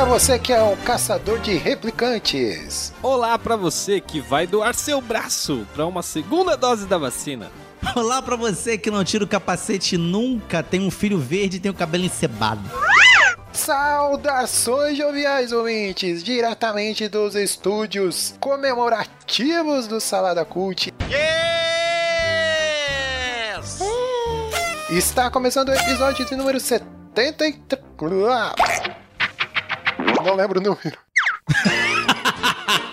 Para você que é um caçador de replicantes. Olá pra você que vai doar seu braço pra uma segunda dose da vacina. Olá pra você que não tira o capacete nunca, tem um filho verde e tem o cabelo encebado. Saudações joviais ouvintes, diretamente dos estúdios comemorativos do Salada Cult. Yes! Está começando o episódio de número 73. Não lembro o número.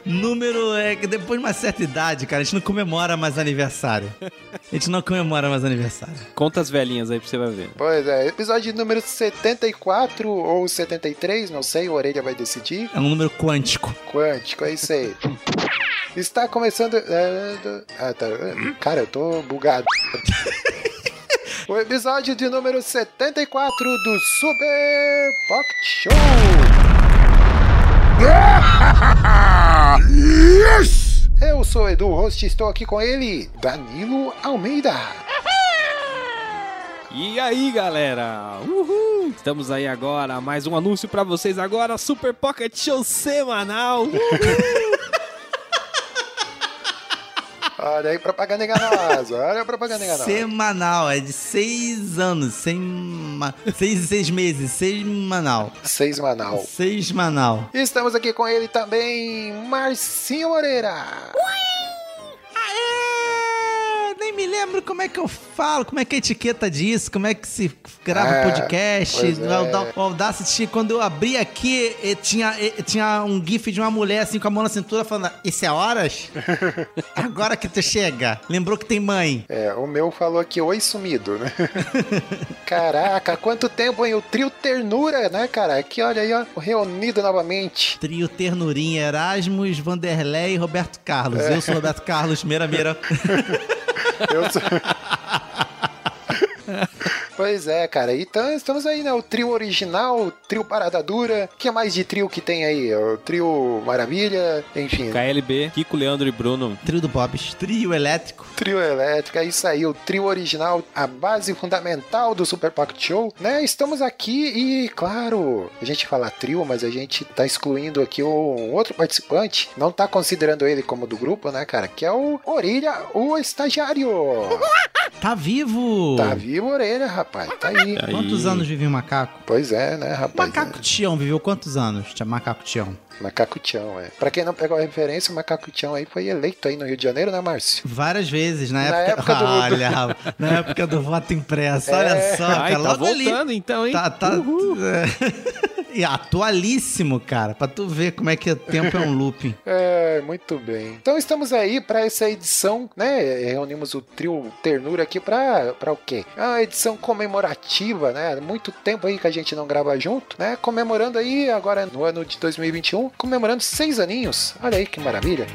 Número é que depois de uma certa idade, cara, a gente não comemora mais aniversário. A gente não comemora mais aniversário. Conta as velhinhas aí pra você vai ver. Pois é, episódio número 74 ou 73, não sei, o Orelha vai decidir. É um número quântico. Quântico, é isso aí. Está começando. é, ah, tá. Cara, eu tô bugado. O episódio de número 74 do Super Pocket Show. Eu sou o Edu, host, e estou aqui com ele, Danilo Almeida. E aí, galera? Uhul! Estamos aí agora, mais um anúncio pra vocês agora, Super Pocket Show semanal. Uhul! Olha aí, propaganda enganosa. Olha a propaganda enganosa. Semanal, é de seis anos, sema... seis seis meses, semanal. Seis Manal. Seismanal. Estamos aqui com ele também, Marcinho Moreira. Aê! Me lembro como é que eu falo, como é que é a etiqueta disso, como é que se grava É, podcast. O é. O Audacity, quando eu abri aqui, eh, tinha, eh, tinha um gif de uma mulher assim com a mão na cintura falando: Isso é horas? Agora que tu chega. Lembrou que tem mãe. É, o meu falou aqui, oi sumido, né? Caraca, quanto tempo, hein? O trio Ternura, né, cara? Aqui, olha aí, ó, reunido novamente. Trio Ternurinha, Erasmus, Vanderlei e Roberto Carlos. Eu sou Roberto Carlos, meira meira. Eu. Pois é, cara. Então estamos aí, né? O trio original, o trio Parada Dura. O que mais de trio que tem aí? O trio Maravilha, enfim. KLB, Kiko, Leandro e Bruno. Trio do Bobs, trio elétrico. Trio elétrico, é isso aí, o trio original, a base fundamental do Super Pocket Show, né? Estamos aqui e, claro, a gente fala trio, mas a gente tá excluindo aqui um outro participante, não tá considerando ele como do grupo, né, cara? Que é o Orelha, o estagiário. Tá vivo! Tá vivo, Orelha, rapaz, tá aí. Aí. Quantos anos viveu um macaco? Pois é, né, rapaz? Macaco Tião viveu quantos anos? Macaco Tião. Macaco Tião, é. Pra quem não pegou a referência, o Macaco Tião aí foi eleito aí no Rio de Janeiro, né, Márcio? Várias vezes, na, Na época. época do- Olha, na época do voto impresso. Olha É. só, Ai, cara. tá logo ali. voltando então, hein? Tá, tá. é. E atualíssimo, cara. Pra tu ver como é que o tempo é um looping. É, muito bem. Então estamos aí para essa edição, né? Reunimos o trio Ternura aqui para para o quê? É uma edição comemorativa, né? Muito tempo aí que a gente não grava junto, né? Comemorando aí agora no ano de 2021, comemorando seis aninhos. Olha aí que maravilha.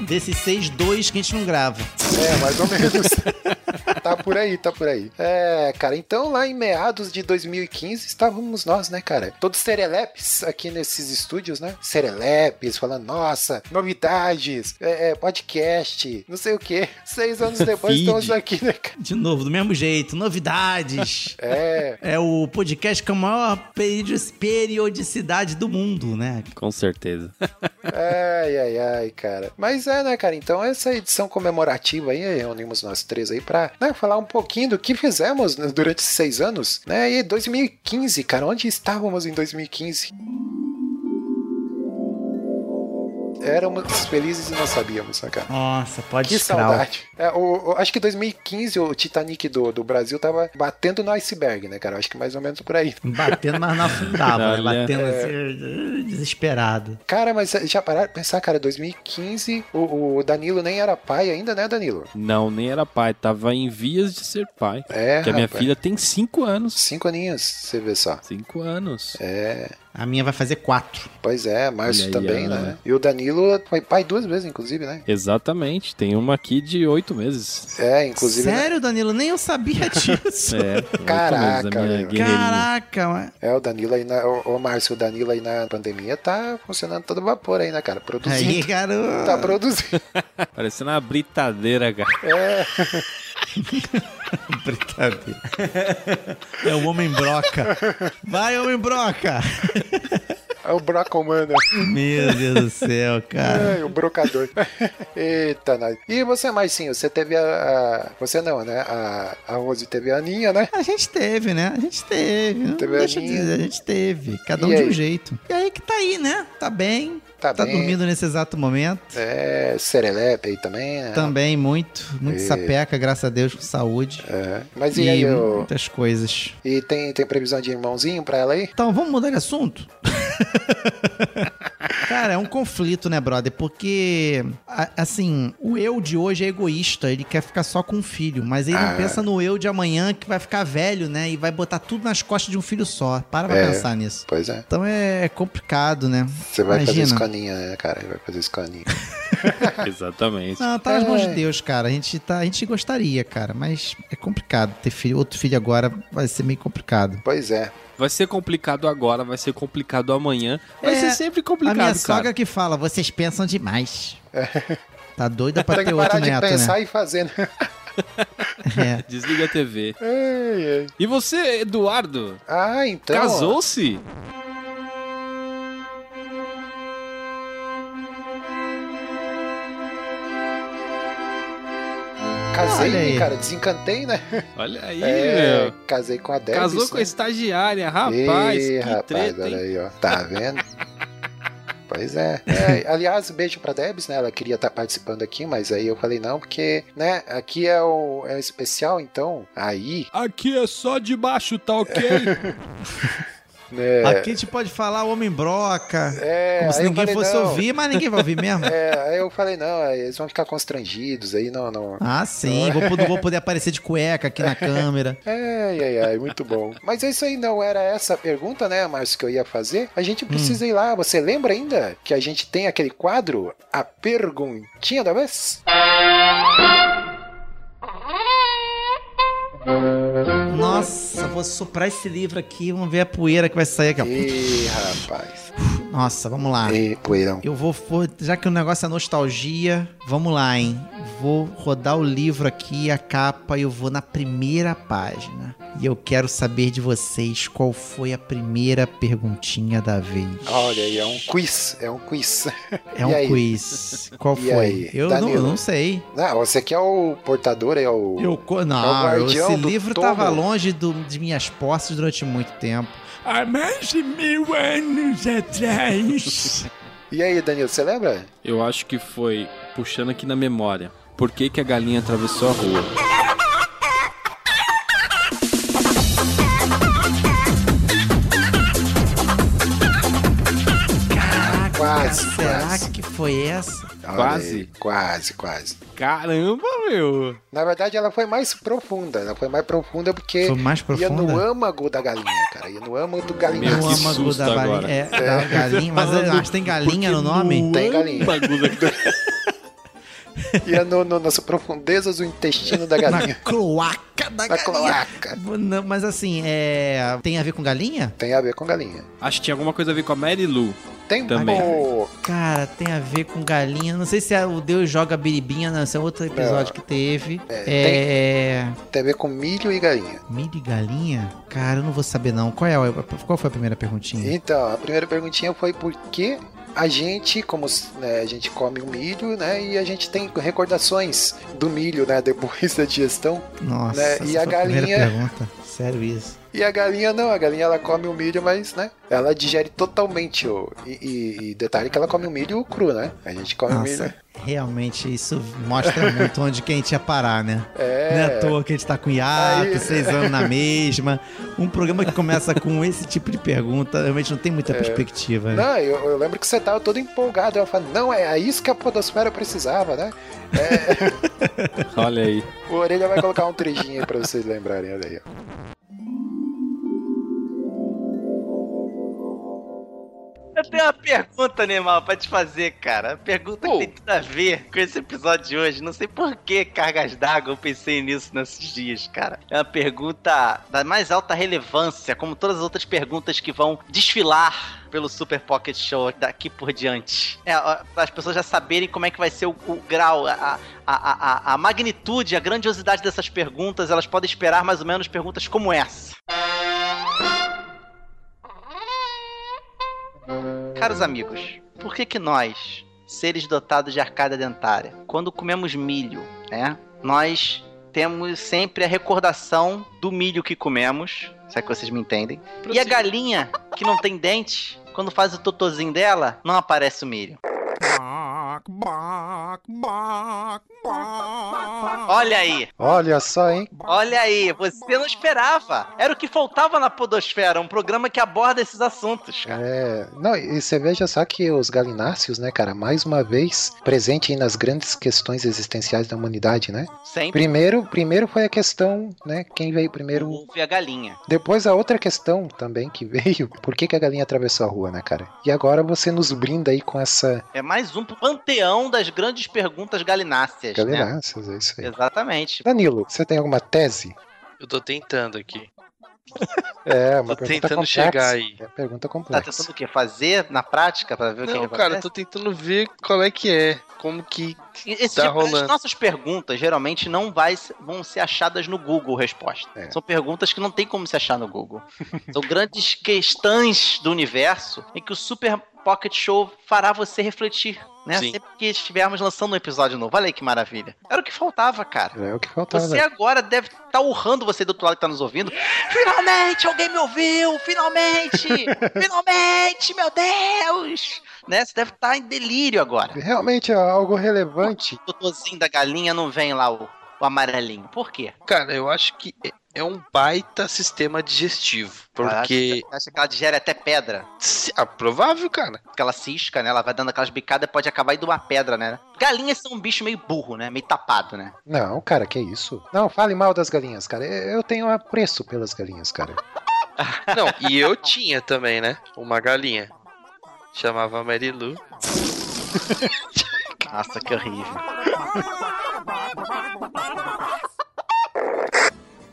Desses seis, dois que a gente não grava. É, mais ou menos. tá por aí, tá por aí. É, cara, então lá em meados de 2015 estávamos nós, né, cara? Todos serelepes aqui nesses estúdios, né? Serelepes, falando, nossa, novidades, é, é, podcast, não sei o quê. Seis anos depois Feed. estamos aqui, né, cara? De novo, do mesmo jeito. Novidades. É, É o podcast com a maior peri- periodicidade do mundo, né? Com certeza. ai, ai, ai, cara. Mas é, né, cara? Então essa edição comemorativa aí, reunimos nós três aí pra né, falar um pouquinho do que fizemos né, durante esses seis anos, né? E 2015, cara, onde estávamos em 2015? Éramos felizes e não sabíamos, né, cara? Nossa, pode Que saudade. É, o, o- acho que 2015 o Titanic do, do Brasil tava batendo no iceberg, né, cara? Acho que mais ou menos por aí. Batendo, mas não afundava, né? Batendo assim, desesperado. Cara, mas já pararam de pensar, cara, 2015 o, o Danilo nem era pai ainda, né, Danilo? Não, nem era pai, tava em vias de ser pai. É, Porque a minha filha tem 5 anos. Cinco aninhos, você vê só. 5 anos. É, A minha vai fazer quatro. pois é, Márcio aí, também, né? E o Danilo foi pai duas vezes, inclusive, né? Exatamente, tem uma aqui de 8 meses. É, inclusive. né? Sério, Danilo? Nem eu sabia disso. É, oito Caraca, meses. Caraca, mas... É, o Danilo aí na. Ô, ô, Márcio, o Danilo aí na pandemia tá funcionando todo vapor aí, né, cara? Produzindo. Aí, garoto. Tá produzindo. Parecendo uma britadeira, cara. É, Brincadeira. É o homem broca. Vai, homem broca. é o Bracomano. Meu Deus do céu, cara. É, o brocador. Eita, nós. E você, Marcinho, você teve a. a- Você não, né? A, a Rose teve a Aninha, né? A gente teve, né? A gente teve. Não Teve deixa a minha. dizer, a gente teve. Cada um E de aí? um jeito. E aí que tá aí, né? Tá bem. Tá Tá dormindo nesse exato momento. É, Serelepe aí também, né? Também muito. Muito E- sapeca, graças a Deus, com saúde. É. Mas E, e aí, o... muitas coisas. e tem, tem previsão de irmãozinho pra ela aí? Então, vamos mudar de assunto? Cara, é um conflito, né, brother? Porque, a- assim, o eu de hoje é egoísta, ele quer ficar só com um filho, mas ele Ah. não pensa no eu de amanhã que vai ficar velho, né? E vai botar tudo nas costas de um filho só. Para pra É. pensar nisso. Pois é. Então é complicado, né? Você vai fazer Imagina. escolinha, né, cara? Vai fazer escolinha. Exatamente. Não, tá nas mãos É. de Deus, cara. A gente, tá, a gente gostaria, cara, mas é complicado. Ter filho, outro filho agora vai ser meio complicado. pois é. Vai ser complicado agora, vai ser complicado amanhã. Vai É, ser sempre A complicado, minha cara. sogra que fala, vocês pensam demais. Tá doida pra Tem ter que parar outro de neto, pensar né? e fazer, né? É. Desliga a TV. E você, Eduardo? Ah, então. Casou-se? Casei, cara, desencantei, né? Olha aí, É, meu. casei com a Debs. Casou com a né? estagiária, rapaz. Ih, que rapaz, treta, olha hein? aí, ó. Tá vendo? Pois é. É, Aliás, beijo pra Debs, né? Ela queria estar participando aqui, mas aí eu falei não, porque, né? Aqui é o é especial, então. Aí, Aqui é só de baixo, tá ok? né? Aqui a gente pode falar homem broca, é, como se ninguém falei, fosse não. ouvir, mas ninguém vai ouvir mesmo. É, aí eu falei, não, aí eles vão ficar constrangidos aí, não, não. Ah, sim, vou, poder- vou poder aparecer de cueca aqui na câmera. Ai, ai, ai, muito bom. Mas é isso aí, não era essa pergunta, né, Márcio, que eu ia fazer. A Hum. gente precisa ir lá. Você lembra ainda que a gente tem aquele quadro, a perguntinha da vez? Nossa, vou soprar esse livro aqui, vamos ver a poeira que vai sair aqui. Ih, rapaz. Nossa, vamos lá. Ih, poeirão. Eu vou, vou- já que o negócio é nostalgia, vamos lá, hein? Vou rodar o livro aqui, a capa, e eu vou na primeira página. E eu quero saber de vocês qual foi a primeira perguntinha da vez. Olha aí, é um quiz, é um quiz. É E um aí? quiz. Qual E foi? aí, eu não, Danilo? não sei. Não, você que é o portador, é o... Eu, co- É o não, esse livro tomo. tava longe do- de minhas posses durante muito tempo. Há mais de mil anos atrás. E aí, Danilo, você lembra? Eu acho que foi, puxando aqui na memória, por que, que a galinha atravessou a rua? Quase. que foi essa? Olha Quase. aí, quase, quase. Caramba, meu! Na verdade, ela foi mais profunda. Ela foi mais profunda porque Foi mais ia no profunda? âmago da galinha, cara. Ia no âmago do Meu, galinhaço. No âmago da galinha. agora. É, da galinha. Mas eu acho que tem galinha no nome? Tem galinha. Ia no, no, nas profundezas do intestino da Na galinha. cloaca da Na galinha. cloaca. Não, mas assim, é... tem a ver com galinha? Tem a ver com galinha. Acho que tinha alguma coisa a ver com a Mary Lou. Tem Também. Pô, Cara, tem a ver com galinha. Não sei se é o Deus joga biribinha, não. Esse é outro episódio que teve. É. tem a ver com milho e galinha. Milho e galinha? Cara, eu não vou saber não. Qual, é, a- qual foi a primeira perguntinha? Então, a primeira perguntinha foi por que a gente, como né, a gente come o milho, né? E a gente tem recordações do milho, né? Depois da digestão. Nossa, né, e a galinha- pergunta. Sério isso. E a galinha não, a galinha ela come o milho, mas, né? Ela digere totalmente o. E, e- e detalhe que ela come o milho cru, né? A gente come o milho. Nossa, realmente isso mostra muito onde que a gente ia parar, né? É. Não é à toa que a gente tá com hiato, Aí- seis anos na mesma. Um programa que começa com esse tipo de pergunta, realmente não tem muita perspectiva. né? Não, eu, eu lembro que você tava todo empolgado. Eu falei, não, é isso que a Podosfera precisava, né? Olha aí. O Orelha vai colocar um trechinho aí pra vocês lembrarem, olha aí. ó. Eu tenho uma pergunta, Neymar, pra te fazer, cara. Pergunta Pô. que tem tudo a ver com esse episódio de hoje. Não sei por que cargas d'água eu pensei nisso nesses dias, cara. É uma pergunta da mais alta relevância, como todas as outras perguntas que vão desfilar pelo Super Pocket Show daqui por diante. É, para as pessoas já saberem como é que vai ser o, o grau, a, a, a, a, a magnitude, a grandiosidade dessas perguntas, elas podem esperar mais ou menos perguntas como essa. Caros amigos, por que que nós, seres dotados de arcada dentária, quando comemos milho, né, nós temos sempre a recordação do milho que comemos, se é que vocês me entendem, e a galinha que não tem dente, quando faz o totozinho dela, não aparece o milho. Olha aí, Olha só, hein? olha aí, você não esperava. Era o que faltava na Podosfera, um programa que aborda esses assuntos, cara. É, não, e você veja só que os galináceos, né, cara, mais uma vez presente aí nas grandes questões existenciais da humanidade, né? Sempre Primeiro, primeiro foi a questão, né, quem veio primeiro. ouve a galinha. Depois a outra questão também que veio, por que, que a galinha atravessou a rua, né, cara? E agora você nos brinda aí com essa É mais um panteão das grandes perguntas galináceas, né? galináceos, é isso aí. Exatamente. Danilo, você tem alguma tese? Eu tô tentando aqui. É, uma Tô pergunta tentando complexa. chegar aí. É pergunta Tá complexa. tentando o quê? Fazer na prática pra ver o que, Não, cara, eu acontece? tô tentando ver qual é que é. Como que. Esse tá tipo- as rolando. nossas perguntas geralmente não vai, vão ser achadas no Google resposta. É. São perguntas que não tem como se achar no Google. São grandes questões do universo em que o Super Pocket Show fará você refletir. Né? Sim. Sempre que estivermos lançando um episódio novo. Olha aí que maravilha. Era o que faltava, cara. É o que faltava. Você agora deve estar urrando você do outro lado que tá nos ouvindo. Finalmente alguém me ouviu! Finalmente! Finalmente, meu Deus! Né? Você deve estar em delírio agora. Realmente é algo relevante. O totozinho da galinha não vem lá o, o amarelinho. Por quê? Cara, eu acho que é- é um baita sistema digestivo. Porque. Acha que ela digere até pedra. se- Ah, provável, cara. Porque ela cisca, né? Ela vai dando aquelas bicadas e pode acabar indo uma pedra, né? Galinhas são um bicho meio burro, né? Meio tapado, né? Não, cara, que isso? Não, fale mal das galinhas, cara. Eu tenho apreço pelas galinhas, cara. Não, e eu tinha também, né? Uma galinha. Chamava Marilu. Nossa, que horrível.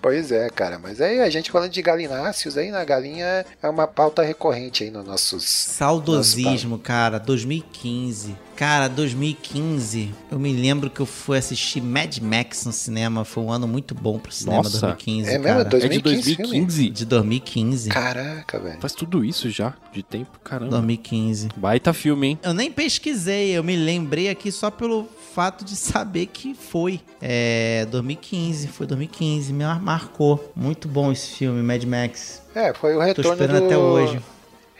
Pois é, cara. Mas aí a gente falando de galináceos aí, na galinha é uma pauta recorrente aí nos nossos. Saudosismo, cara, 2015. Cara, 2015, eu me lembro que eu fui assistir Mad Max no cinema. Foi um ano muito bom pro cinema, Nossa. 2015, É mesmo? cara. Dois- É de 2015 filme? 2015? De 2015. Caraca, velho. Faz tudo isso já, de tempo, caramba. 2015. Baita filme, hein? Eu nem pesquisei, eu me lembrei aqui só pelo fato de saber que foi. É, 2015, foi 2015, me mar- marcou. Muito bom esse filme, Mad Max. É, foi o Tô retorno esperando do. até hoje.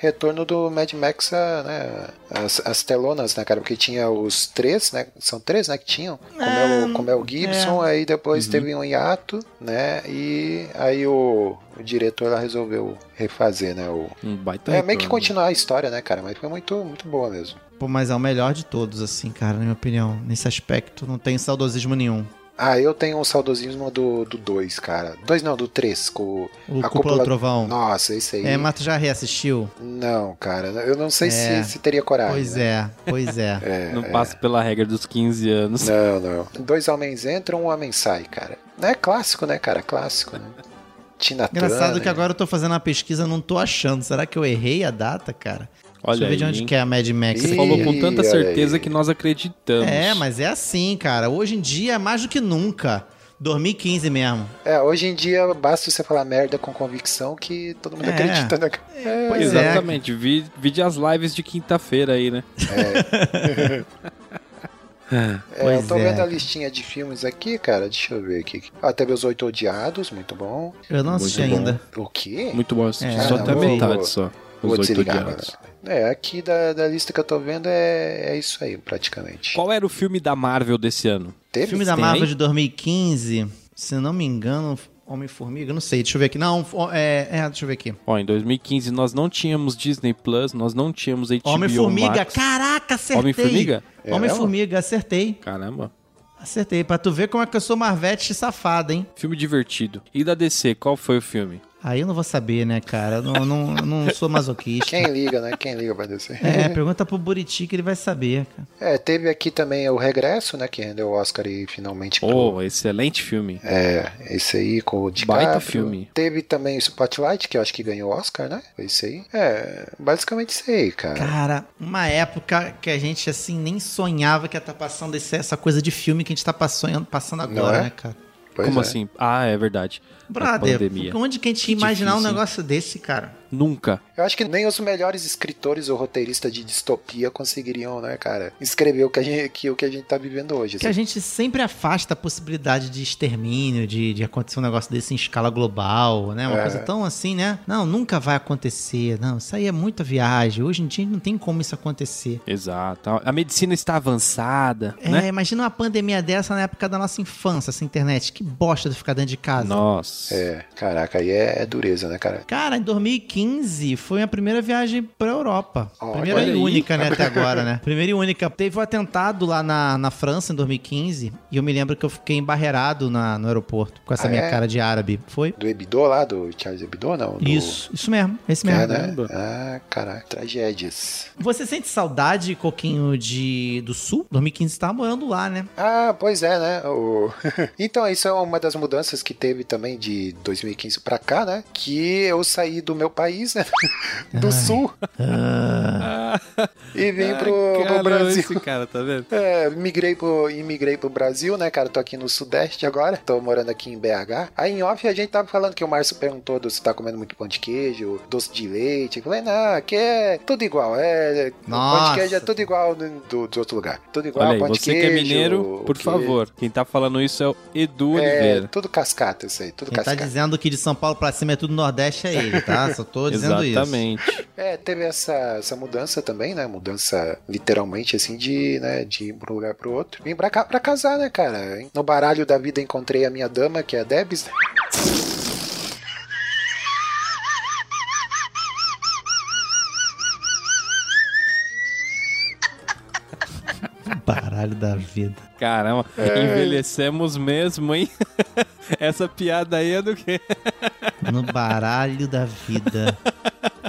Retorno do Mad Max, a, né? As, as telonas, né, cara? Porque tinha os três, né? São três, né? Que tinham. Com É, Mel, com Mel Gibson, aí depois Uhum. teve um hiato, né? E aí o, o diretor lá resolveu refazer, né? O, Um baita é meio que retorno. continuar a história, né, cara? Mas foi muito, muito boa mesmo. Pô, mas é o melhor de todos, assim, cara, na minha opinião. Nesse aspecto, não tem saudosismo nenhum. Ah, eu tenho um saudosismo do 2, cara. Dois não, do 3, com O A Cúpula do Trovão. Nossa, esse aí. É, mas tu já reassistiu? Não, cara. Eu não sei É. se, se teria coragem. Pois né? é, pois é. É, Não é. passa pela regra dos 15 anos. Não, não. Dois homens entram, um homem sai, cara. É clássico, né, cara? Clássico, né? Tina Engraçado Turner. que agora eu tô fazendo a pesquisa, não tô achando. Será que eu errei a data, cara? Olha Deixa eu ver de onde hein? que é a Mad Max. Você falou com tanta certeza aí. que nós acreditamos. É, mas é assim, cara. Hoje em dia é mais do que nunca. 2015 mesmo. É, hoje em dia basta você falar merda com convicção que todo mundo É. acredita, né? É, Pois é. Exatamente. Vi, vi as lives de quinta-feira aí, né? É, Pois eu tô é, vendo a listinha de filmes aqui, cara. Deixa eu ver aqui. Ah, teve Os Oito Odiados, muito bom. Eu não assisti Muito bom. ainda. O quê? Muito bom assistir. É, só até metade só. Vou Os oito desligar odiados. agora. É, aqui da, da lista que eu tô vendo é, é isso aí, praticamente. Qual era o filme da Marvel desse ano? Teve? Filme da Tem Marvel aí? de 2015, se não me engano, Homem-Formiga, não sei, deixa eu ver aqui. Não, é, é, deixa eu ver aqui. Ó, em 2015 nós não tínhamos Disney Plus, nós não tínhamos HBO Homem-Formiga, caraca, acertei. Homem-Formiga? É Homem-Formiga, acertei. Caramba. Acertei, pra tu ver como é que eu sou Marvete safada, hein? Filme divertido. E da DC, qual foi o filme? Aí eu não vou saber, né, cara? Eu não, não, não sou masoquista. Quem liga, né? Quem liga vai descer. É, pergunta pro Buriti que ele vai saber, cara. É, teve aqui também o Regresso, né? Que rendeu o Oscar e finalmente pro- Oh, excelente filme. É, esse aí com o DiCaprio. Baita filme. Teve também o Spotlight, que eu acho que ganhou o Oscar, né? Foi isso aí. É, basicamente isso aí, cara. Cara, uma época que a gente, assim, nem sonhava que ia estar passando esse- essa coisa de filme que a gente tá passando, passando agora, é? né, cara? Pois Como é. assim? Ah, é verdade. A Brother, pandemia. onde que a gente Que ia imaginar um difícil, hein? negócio desse, cara? Nunca. Eu acho que nem os melhores escritores ou roteiristas de distopia conseguiriam, né, cara, escrever o que a gente, que, o que a gente tá vivendo hoje. Que a assim. gente sempre afasta a possibilidade de extermínio, de, de acontecer um negócio desse em escala global, né? Uma É. coisa tão assim, né? Não, nunca vai acontecer. Não, isso aí é muita viagem. Hoje em dia não tem como isso acontecer. Exato. A medicina está avançada, É, né? imagina uma pandemia dessa na época da nossa infância, essa internet. Que bosta de ficar dentro de casa. Nossa. É, caraca, aí é, é dureza, né, cara? Cara, em 2015 foi a primeira viagem pra Europa. Olha primeira e única, né, até agora, né? Primeira e única. Teve o atentado lá na, na França em 2015 e eu me lembro que eu fiquei embarreirado na, no aeroporto com essa Ah, minha é? cara de árabe. Foi? Do Hebdo lá, do Charles Hebdo, não? Do... Isso, isso mesmo. Esse É, mesmo. né? Caramba. Ah, caraca, tragédias. Você sente saudade, Coquinho, de, do Sul? 2015 você tava morando lá, né? Ah, pois é, né? O... então, isso é uma das mudanças que teve também de 2015 pra cá, né? Que eu saí do meu país, né? Do sul Ah, e vim Ah, pro, pro caramba, Brasil. Esse cara, tá vendo? É, migrei pro, imigrei pro Brasil, né, cara? Tô aqui no Sudeste agora. Tô morando aqui em BH. Aí em off a gente tava falando que o Márcio perguntou do- se tá comendo muito pão de queijo, doce de leite. Eu falei, não, aqui é tudo igual. É, pão de queijo é tudo igual do, do, do outro lugar. Tudo igual, Olha aí, pão de você queijo. que é mineiro, por que- favor. Quem tá falando isso é o Edu É, Oliveira. tudo cascata isso aí, tudo tá dizendo que de São Paulo pra cima é tudo Nordeste é ele, tá? Só tô dizendo isso. Exatamente. É, teve essa, essa mudança também, né? Mudança literalmente assim de, né, de ir pra um lugar pro outro. Vim pra cá pra casar, né, cara? No baralho da vida encontrei a minha dama, que é a Debs. Baralho da vida. Caramba, É. envelhecemos mesmo, hein? Essa piada aí é do quê? No baralho da vida.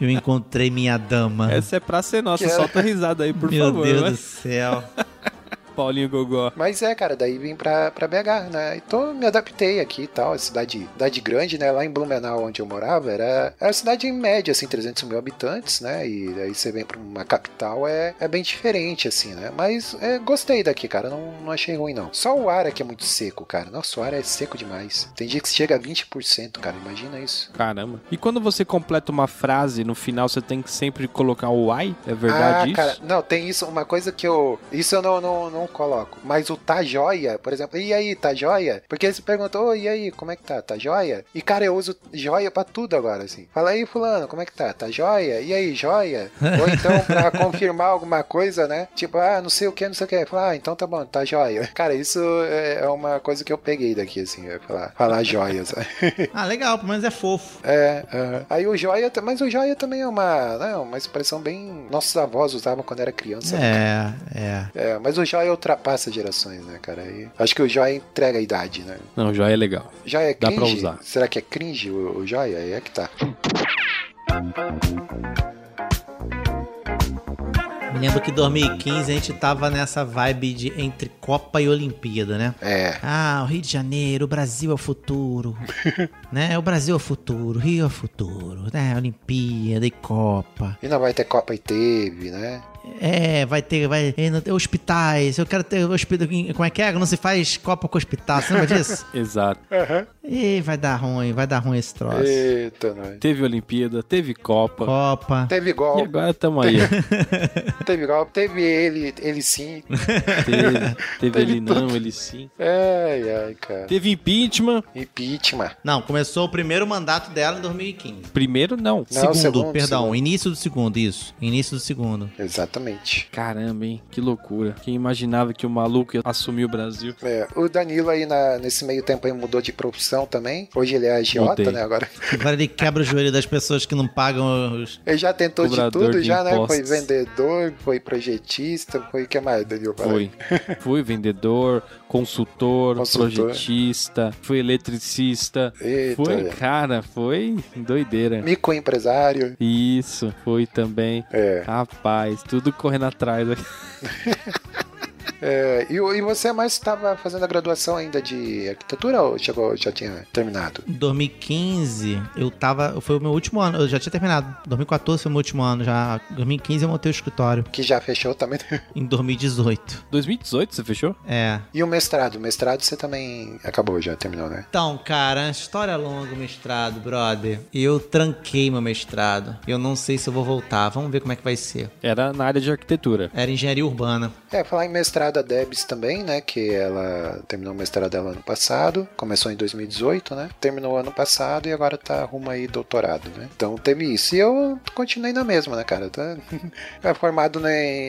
Eu encontrei minha dama. Essa é pra ser nossa. Que é? Solta a risada aí, por Meu favor. Deus né? do céu. Paulinho Gogó. Mas é, cara, daí vim pra, pra BH, né? Então me adaptei aqui e tal. Cidade, cidade grande, né? Lá em Blumenau, onde eu morava, era, era cidade média, assim, 300 mil habitantes, né? E aí você vem pra uma capital, é, é bem diferente, assim, né? Mas é, gostei daqui, cara. Não, não achei ruim, não. Só o ar aqui é muito seco, cara. Nossa, o ar é seco demais. Tem dia que chega a 20%, cara. Imagina isso. Caramba. E quando você completa uma frase, no final você tem que sempre colocar o ai? É verdade ah, isso? cara, não, tem isso, uma coisa que eu. Isso eu não, não, não coloco. Mas o tá joia, por exemplo, e aí, tá joia? Porque eles perguntam, ô, e aí, como é que tá? Tá joia? E cara, eu uso joia pra tudo agora, assim. Fala aí, fulano, como é que tá? Tá joia? E aí, joia? Ou então, pra confirmar alguma coisa, né? Tipo, ah, não sei o que, não sei o que. Fala, ah, então tá bom, tá joia. Cara, isso é é uma coisa que eu peguei daqui, assim, é falar, falar joia, sabe? Ah, legal, pelo menos é fofo. É, aham. aí o joia, mas o joia também é uma, né, uma expressão bem. Nossos avós usavam quando era criança. né? É, é. É, mas o joia ultrapassa gerações, né, cara? E acho que o joia entrega a idade, né? Não, já é legal. Joia é Dá cringe? pra usar. Será que é cringe o, o joia? Aí é que tá. Me lembro que em 2015 a gente tava nessa vibe de entre Copa e Olimpíada, né? É. Ah, o Rio de Janeiro, o Brasil é o futuro. né? O Brasil é o futuro, o Rio é o futuro, né? Olimpíada e Copa. E não vai ter Copa e teve, né? É, vai ter, vai tem hospitais. Eu quero ter hospital. Como é que é? Não se faz copa com hospital. Você lembra disso? Exato. Ih, vai dar ruim, vai dar ruim esse troço. Eita, nós. Teve Olimpíada, teve Copa. Copa. Teve E golpe, agora tamo aí. teve golpe, teve ele, ele sim. Teve, teve Teve ele não, ele sim. Ai, ai, cara. Teve impeachment. Impeachment. Não, começou o primeiro mandato dela em 2015. Primeiro, não. Não, segundo, segundo, perdão, segundo. início do segundo, isso. Início do segundo. Exatamente. Caramba, hein? Que loucura. Quem imaginava que o maluco ia assumir o Brasil? É, o Danilo aí na- nesse meio tempo aí mudou de profissão também. Hoje ele é agiota, Mudei. né? Agora Agora ele quebra o joelho das pessoas que não pagam os. ele já tentou de tudo, de já, né? Foi impostos. vendedor, foi projetista, foi o que mais, Danilo? Foi. Fui vendedor, consultor, Consultor. projetista, fui eletricista. Eita, Foi, cara, foi doideira. Microempresário. Isso, foi também. É. Rapaz, tudo correndo atrás aqui. É, e, e você mais estava fazendo a graduação ainda de arquitetura ou chegou, já tinha terminado? Em 2015, eu tava. Foi o meu último ano. Eu já tinha terminado. 2014 foi o meu último ano. Já. Em 2015 eu montei o escritório. Que já fechou também. Em 2018. 2018 você fechou? É. E o mestrado? O mestrado você também acabou, já terminou, né? Então, cara, história longa o mestrado, brother. Eu tranquei meu mestrado. Eu não sei se eu vou voltar. Vamos ver como é que vai ser. Era na área de arquitetura. Era engenharia urbana. É, falar em mestrado a Debs também, né? Que ela terminou o mestrado dela ano passado, começou em 2018, né? Terminou ano passado e agora tá rumo aí doutorado, né? Então teve isso. E eu continuei na mesma, né, cara? Tá é formado na,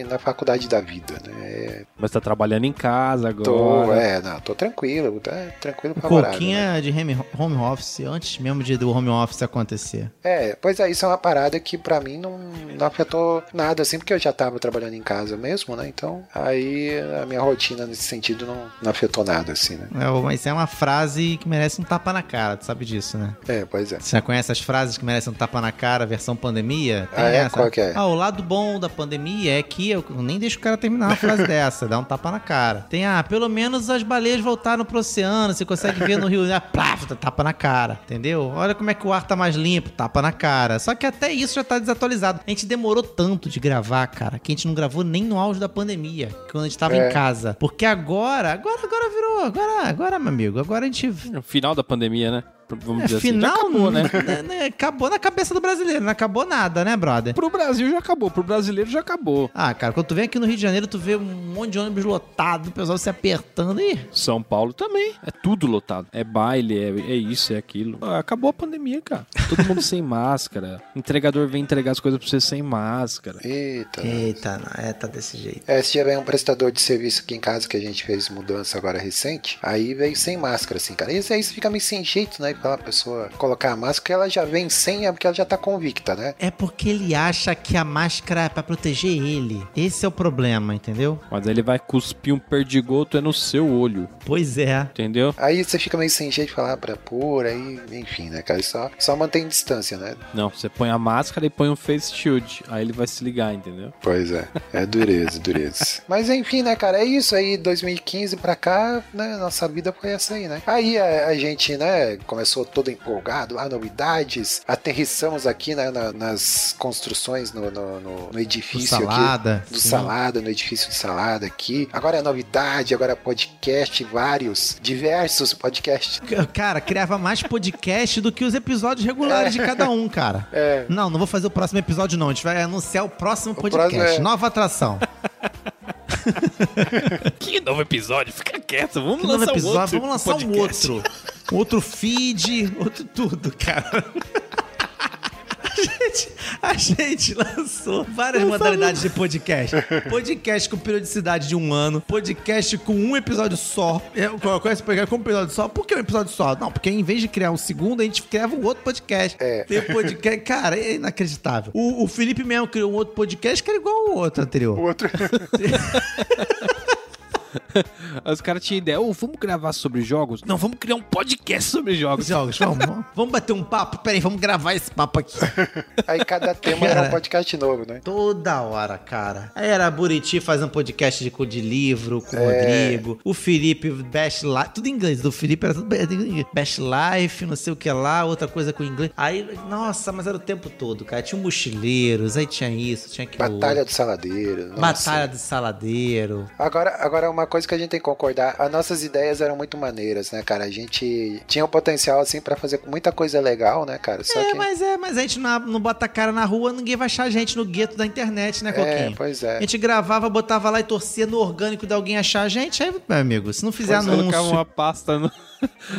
na faculdade da vida, né? Mas tá trabalhando em casa agora. Tô, é, não, tô tranquilo, tá tranquilo, Um favorável. pouquinho né? é de home- home office, antes mesmo de do home office acontecer. É, pois é, isso é uma parada que pra mim não, não afetou nada, assim, porque eu já tava trabalhando em casa mesmo, né? Então, aí a minha rotina nesse sentido não, não afetou nada, assim, né? É, mas é uma frase que merece um tapa na cara, tu sabe disso, né? É, pois é. Você já conhece as frases que merecem um tapa na cara, versão pandemia? Ah, é? Qual que é? Ah, o lado bom da pandemia é que eu nem deixo o cara terminar uma frase dessa, dá um tapa na cara. Tem, ah, pelo menos as baleias voltaram pro oceano, você consegue ver no rio, ah, plaf, tapa na cara, entendeu? Olha como é que o ar tá mais limpo, tapa na cara. Só que até isso já tá desatualizado. A gente demorou tanto de gravar, cara, que a gente não gravou nem no auge da pandemia, quando a gente tava É. em casa. Porque agora, agora, agora virou, agora, agora, meu amigo, agora a gente No final da pandemia, né? Vamos é, dizer final, assim. Já acabou, né? né, né, Acabou na cabeça do brasileiro, não acabou nada, né, brother? Pro Brasil já acabou, pro brasileiro já acabou. Ah, cara, quando tu vem aqui no Rio de Janeiro, tu vê um monte de ônibus lotado, o pessoal se apertando e. São Paulo também. É tudo lotado. É baile, é, é isso, é aquilo. Ah, Acabou a pandemia, cara. Todo mundo sem máscara. Entregador vem entregar as coisas pra você sem máscara. Eita. Eita, não, é, tá desse jeito. É, esse veio um prestador de serviço aqui em casa que a gente fez mudança agora recente. Aí veio sem máscara, assim, cara. E isso aí fica meio sem jeito, né? Pra pessoa colocar a máscara, ela já vem sem, é porque ela já tá convicta, né? É porque ele acha que a máscara é pra proteger ele. Esse é o problema, entendeu? Mas aí ele vai cuspir um perdigoto é no seu olho. Pois é. Entendeu? Aí você fica meio sem jeito de falar pra pôr, aí, enfim, né, cara? Só, só mantém distância, né? Não, você põe a máscara e põe um face shield. Aí ele vai se ligar, entendeu? Pois é, é dureza, dureza. Mas enfim, né, cara, é isso aí, 2015 pra cá, né, nossa vida foi essa aí, né? Aí a, a gente, né, começou todo empolgado, lá, novidades, aterrissamos aqui, né, na- nas construções no, no, no- no Do edifício salada. aqui. Do sim. Salada, no edifício de Salada aqui. Agora é novidade, agora é podcast, vários, diversos podcasts. Cara, criava mais podcast do que os episódios regulares de cada um, cara. É. Não, não vou fazer o próximo episódio, não. A gente vai anunciar o próximo podcast. próximo é- Nova atração. Que novo episódio? Fica quieto, vamos Que novo lançar um episódio. outro Vamos lançar um podcast. outro. Outro feed, outro tudo, cara. A gente, a gente lançou várias modalidades de podcast. Podcast com periodicidade de um ano, podcast com um episódio só. Qual qual é esse podcast com um episódio só? Por que um episódio só? Não, porque em vez de criar um segundo, a gente criava um outro podcast. É. Tem podcast. Cara, é inacreditável. O, o Felipe mesmo criou um outro podcast que era igual ao outro anterior. O outro. Os caras tinham ideia, ô, vamos gravar sobre jogos? Não, vamos criar um podcast sobre jogos. Jogos, vamos, vamos, bater um papo? Peraí, vamos gravar esse papo aqui. Aí cada tema era Cara. um podcast novo, né? Toda hora, cara. Aí era a Buriti fazendo podcast de, de livro com o É. Rodrigo. O Felipe, Best Life. Tudo em inglês. Do Felipe era tudo em inglês. Best Life, não sei o que lá, outra coisa com inglês. Aí, nossa, mas era o tempo todo, cara. Tinha um mochileiros, aí tinha isso, tinha aquilo. Batalha outro. do Saladeiro. nossa. Batalha do Saladeiro. Agora, agora, uma coisa que a gente tem que concordar, as nossas ideias eram muito maneiras, né, cara? A gente tinha o potencial, assim, pra fazer muita coisa legal, né, cara? Só É, que... mas é, mas a gente não, não bota a cara na rua, ninguém vai achar a gente no gueto da internet, né, É, Coquinho? pois A é. gente gravava, botava lá e torcia no orgânico de alguém achar a gente. Aí, meu amigo, se não fizer Pois é, anúncio. Colocava uma pasta no.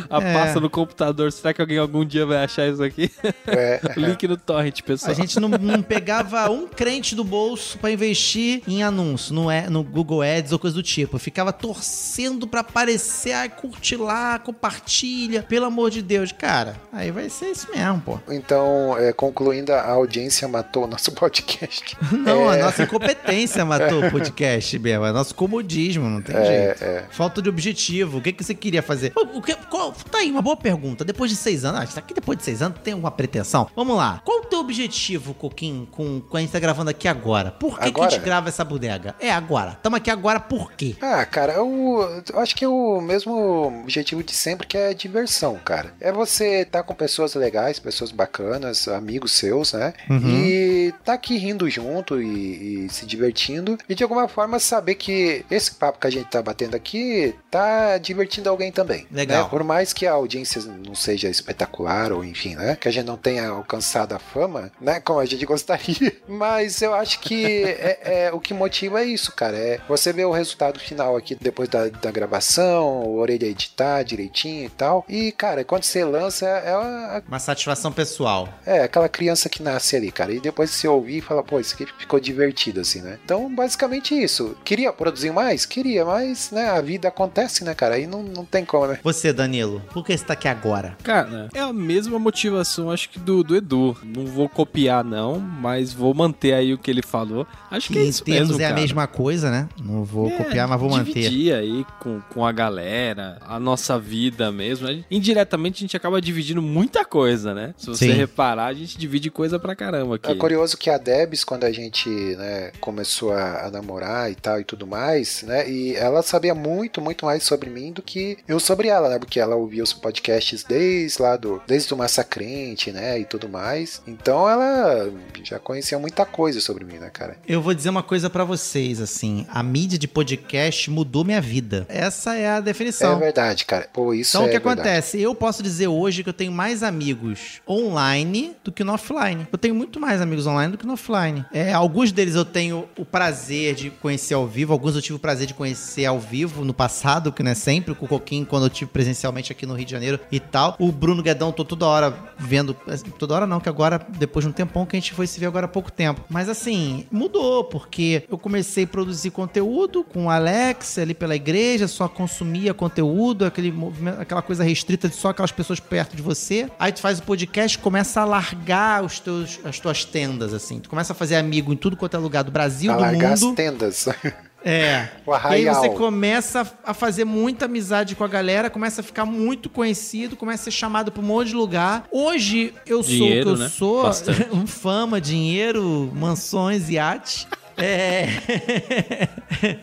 A É. pasta no computador. Será que alguém algum dia vai achar isso aqui? É. link no torrent, pessoal. A gente não, não pegava um crente do bolso pra investir em anúncio, no, é- no Google Ads ou coisa do tipo. Eu ficava torcendo pra aparecer, ai, curte lá, compartilha, pelo amor de Deus. Cara, aí vai ser isso mesmo, pô. Então, é, concluindo, a audiência matou o nosso podcast. Não, É. a nossa incompetência matou o podcast, Bel. É nosso comodismo, não tem jeito. É, é. Falta de objetivo. O que, que você queria fazer? O, o que, qual- tá aí, uma boa pergunta. Depois de seis anos, ah, tá aqui depois de seis anos, tem alguma pretensão? Vamos lá. Qual o teu objetivo, Coquinho, com, com a gente tá gravando aqui agora? Por que, que a Agora? gente grava essa bodega? É agora. Tamo aqui agora por quê? Ah, cara, eu, eu acho que é o mesmo objetivo de sempre, que é diversão, cara. É você estar com pessoas legais, pessoas bacanas, amigos seus, né? E tá aqui rindo junto e, e se divertindo. E de alguma forma saber que esse papo que a gente tá batendo aqui tá divertindo alguém também. Legal. né? Por mais que a audiência não seja espetacular, ou enfim, né? Que a gente não tenha alcançado a fama, né? Como a gente gostaria. Mas eu acho que é, é- o que motiva é isso, cara. É você ver o resultado final aqui depois da, da gravação, o orelha editar direitinho e tal. E, cara, quando você lança, é, a- Uma satisfação pessoal. é aquela criança que nasce ali, cara. E depois você ouvir e fala, pô, isso aqui ficou divertido, assim, né? Então, basicamente isso. Queria produzir mais? Queria, mas, né, a vida acontece, né, cara? Aí não, não tem como, né? Você, Danilo, por que você tá aqui agora? Cara, é a mesma motivação, acho que do, do Edu. Não vou copiar, não, mas vou manter aí o que ele falou. Acho que, Que é isso termos mesmo, é a cara. mesma coisa, né? Não vou É, copiar, mas vou manter. Dividir aí com, com a galera, a nossa vida mesmo. A Indiretamente a gente acaba dividindo muita coisa, né? Se você Sim. reparar, a gente divide coisa pra caramba aqui. É curioso que a Debs, quando a gente né, começou a, a namorar e tal e tudo mais, né? E ela sabia muito, muito mais sobre mim do que eu sobre ela, né? Porque ela ouvia os podcasts desde lá do, desde o Massacrente, né? E tudo mais. Então ela já conhecia muita coisa sobre mim, né, cara? Eu vou dizer uma coisa pra vocês, assim, a mídia de podcast mudou minha vida. Essa é a É definição. verdade, cara. Pô, isso Então é o que verdade. acontece? Eu posso dizer hoje que eu tenho mais amigos online do que no offline. Eu tenho muito mais amigos online do que no offline. É, alguns deles eu tenho o prazer de conhecer ao vivo, alguns eu tive o prazer de conhecer ao vivo no passado, que não é sempre, com o Coquinho, quando eu tive presencialmente aqui no Rio de Janeiro e tal. O Bruno Guedão, tô toda hora vendo. Toda hora não, que agora, depois de um tempão que a gente foi se ver agora há pouco tempo. Mas assim, mudou, porque eu comecei a produzir conteúdo com o Alex ali pela igreja, só consumia conteúdo, aquele movimento, aquela coisa restrita de só aquelas pessoas perto de você. Aí tu faz o podcast, começa a largar os teus, as tuas tendas, assim. Tu começa a fazer amigo em tudo quanto é lugar do Brasil, do Alargar as mundo. tendas. É. O E aí você começa a fazer muita amizade com a galera, começa a ficar muito conhecido, começa a ser chamado pra um monte de lugar. Hoje eu Dinheiro, sou o que eu né? sou, Bastante. um fama, dinheiro, mansões, iates. É.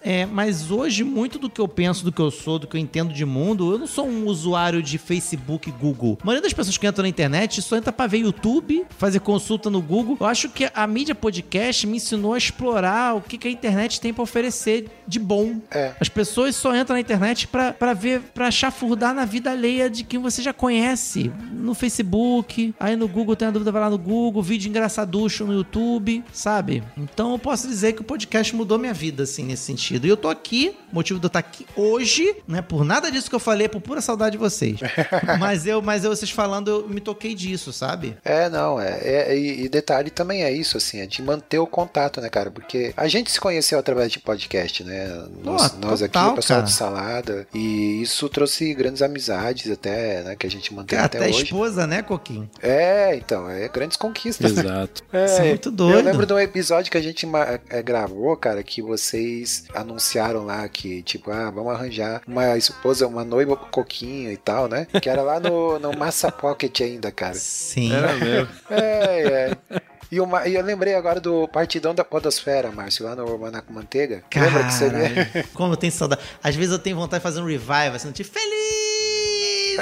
é, mas hoje, muito do que eu penso, do que eu sou, do que eu entendo de mundo, eu não sou um usuário de Facebook e Google. A maioria das pessoas que entram na internet só entra pra ver YouTube, fazer consulta no Google. Eu acho que a mídia podcast me ensinou a explorar o que, que a internet tem pra oferecer de bom. É. As pessoas só entram na internet pra, pra ver, pra chafurdar na vida alheia de quem você já conhece. No Facebook, aí no Google tem a dúvida, vai lá no Google, vídeo engraçaducho no YouTube, sabe? Então eu posso dizer que o podcast mudou minha vida, assim, nesse sentido. E eu tô aqui, motivo de eu estar aqui hoje, né? Por nada disso que eu falei, é por pura saudade de vocês. mas eu, mas eu, vocês falando, eu me toquei disso, sabe? É, não, é, é- e, e detalhe também é isso, assim, é de manter o contato, né, cara? Porque a gente se conheceu através de podcast, né? Nós, Pô, nós aqui, total, o pessoal cara. do Salada, e isso trouxe grandes amizades até, né, que a gente mantém Até, até, a hoje. esposa, né, Coquinho? É, então, é grandes conquistas, né? Exato. É, Isso é muito doido. Eu lembro de um episódio que a gente é, gravou, cara, que vocês anunciaram lá que, tipo, ah, vamos arranjar uma esposa, uma noiva pro Coquinho e tal, né? Que era lá no, no Massa Pocket ainda, cara. Sim. Era mesmo. É, é. E, uma, e eu lembrei agora do Partidão da Podosfera, Márcio, lá no Manaco Manteiga. Lembra que você Caralho, Como eu tenho saudade. Às vezes eu tenho vontade de fazer um revive, assim, tipo, felizes,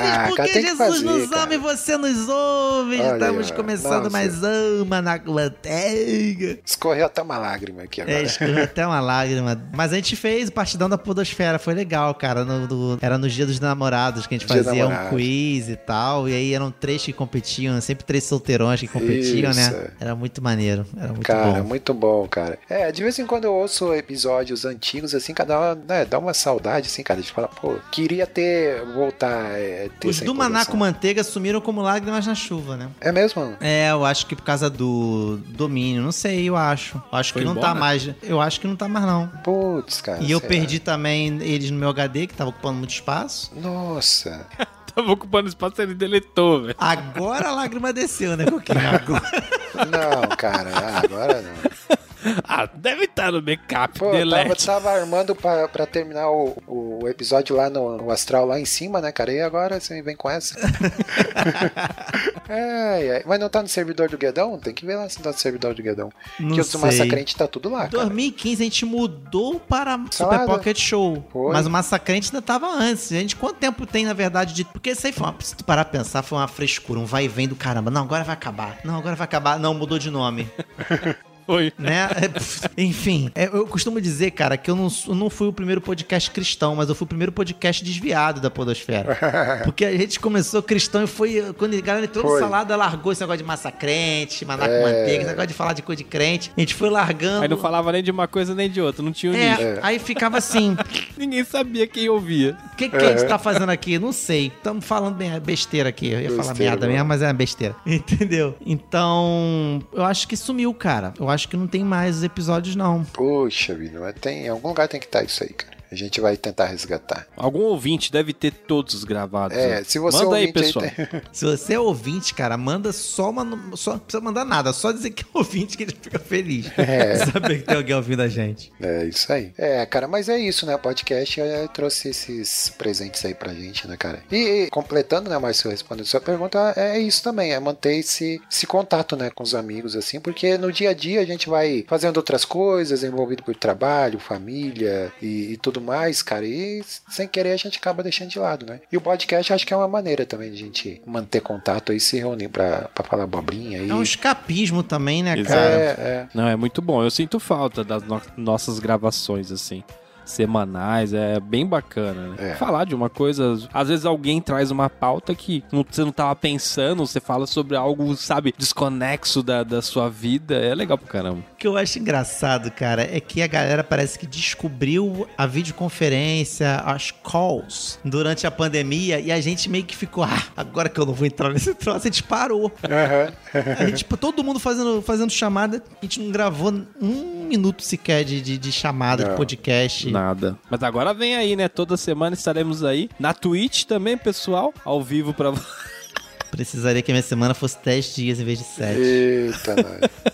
Ah, porque cara, Jesus fazer, nos cara. ama e você nos ouve. Olha Estamos começando Nossa. mais um Manaco Manteiga. Escorreu até uma lágrima aqui agora. É, escorreu até uma lágrima. Mas a gente fez o Partidão da Podosfera, foi legal, cara. No- do- era no dia dos namorados que a gente Dia fazia um namorados. quiz e tal. E aí eram três que competiam, sempre três solteirões que competiam, Isso. né? Era muito maneiro, era muito Cara, bom. muito bom, cara. É, de vez em quando eu ouço episódios antigos, assim, cada né, dá uma saudade, assim, cara. A gente fala, pô, queria ter, voltar, é, ter Os do Manaco. Manteiga sumiram como lágrimas na chuva, né? É mesmo? É, eu acho que por causa do domínio, não sei, eu acho. Eu acho Foi que não embora? tá mais. Eu acho que não tá mais, não. Putz, cara. E eu perdi também eles no meu HD, que tava ocupando muito espaço. Nossa. Tava ocupando espaço, ele deletou, velho. Agora a lágrima desceu, né, Coquinho? Agora. Não, cara, agora não. Ah, deve estar no backup, Pô, eu tava, delete. tava armando pra, pra terminar o, o episódio lá no, no astral, lá em cima, né, cara? E agora você vem com essa? é, é. Mas não tá no servidor do Guedão? Tem que ver lá se tá no servidor do Guedão. Não que sei. Massacrente tá tudo lá, cara. 2015 a gente mudou para Super Salada. Pocket Show. Foi. Mas o Massacrente ainda tava antes. A gente, quanto tempo tem, na verdade, de. Porque isso aí foi uma. Se tu parar pra pensar, foi uma frescura, um vai e vem do caramba. Não, agora vai acabar. Não, agora vai acabar. Não, mudou de nome. Foi. né? É, Enfim, é, eu costumo dizer, cara, que eu não, eu não fui o primeiro podcast cristão, mas eu fui o primeiro podcast desviado da Podosfera. Porque a gente começou cristão e foi. Quando a galera entrou no salada, largou esse negócio de massa crente, manaco É. manteiga, esse negócio de falar de coisa de crente. A gente foi largando. Aí não falava nem de uma coisa nem de outra, não tinha o É, nicho. aí ficava assim: Ninguém sabia quem ouvia. o que, que a gente tá fazendo aqui? Não sei. Estamos falando bem- besteira aqui. Eu ia falar Besteira, merda mano. mesmo, mas é uma besteira. Entendeu? Então, eu acho que sumiu, cara. Eu acho que não tem mais episódios, não. Puxa vida, mas tem, em algum lugar tem que estar isso aí, cara. A gente vai tentar resgatar. Algum ouvinte deve ter todos gravados. É, né? se você Manda aí, ouvinte aí pessoal. tem- Se você é ouvinte, cara, manda só uma. Só, não precisa mandar nada, só dizer que é ouvinte que a gente fica feliz. É. Saber que tem alguém ouvindo a gente. É isso aí. É, cara, mas é isso, né? O podcast é, trouxe esses presentes aí pra gente, né, cara? E, e, completando, né, Márcio, respondendo sua pergunta, é isso também, é manter esse, esse contato, né, com os amigos, assim, porque no dia a dia a gente vai fazendo outras coisas, envolvido por trabalho, família e, e tudo mais, cara, e sem querer a gente acaba deixando de lado, né? E o podcast acho que é uma maneira também de a gente manter contato e se reunir pra, pra falar abobrinha aí. É um escapismo também, né, Exato. cara? É, é. Não, é muito bom. Eu sinto falta das no- nossas gravações, assim. Semanais, é bem bacana, né? É. Falar de uma coisa. Às vezes alguém traz uma pauta que não- você não tava pensando, você fala sobre algo, sabe, desconexo da, da sua vida. É legal pro caramba. O que eu acho engraçado, cara, é que a galera parece que descobriu a videoconferência, as calls, durante a pandemia e a gente meio que ficou, ah, agora que eu não vou entrar nesse troço, a gente parou. Aham. A gente, tipo, todo mundo fazendo, fazendo chamada, a gente não gravou um minuto sequer de, de, de chamada, de Não. podcast. Nada. Mas agora vem aí, né? Toda semana estaremos aí. Na Twitch também, pessoal. Ao vivo pra Precisaria que a minha semana fosse 10 dias em vez de 7. Eita, nós.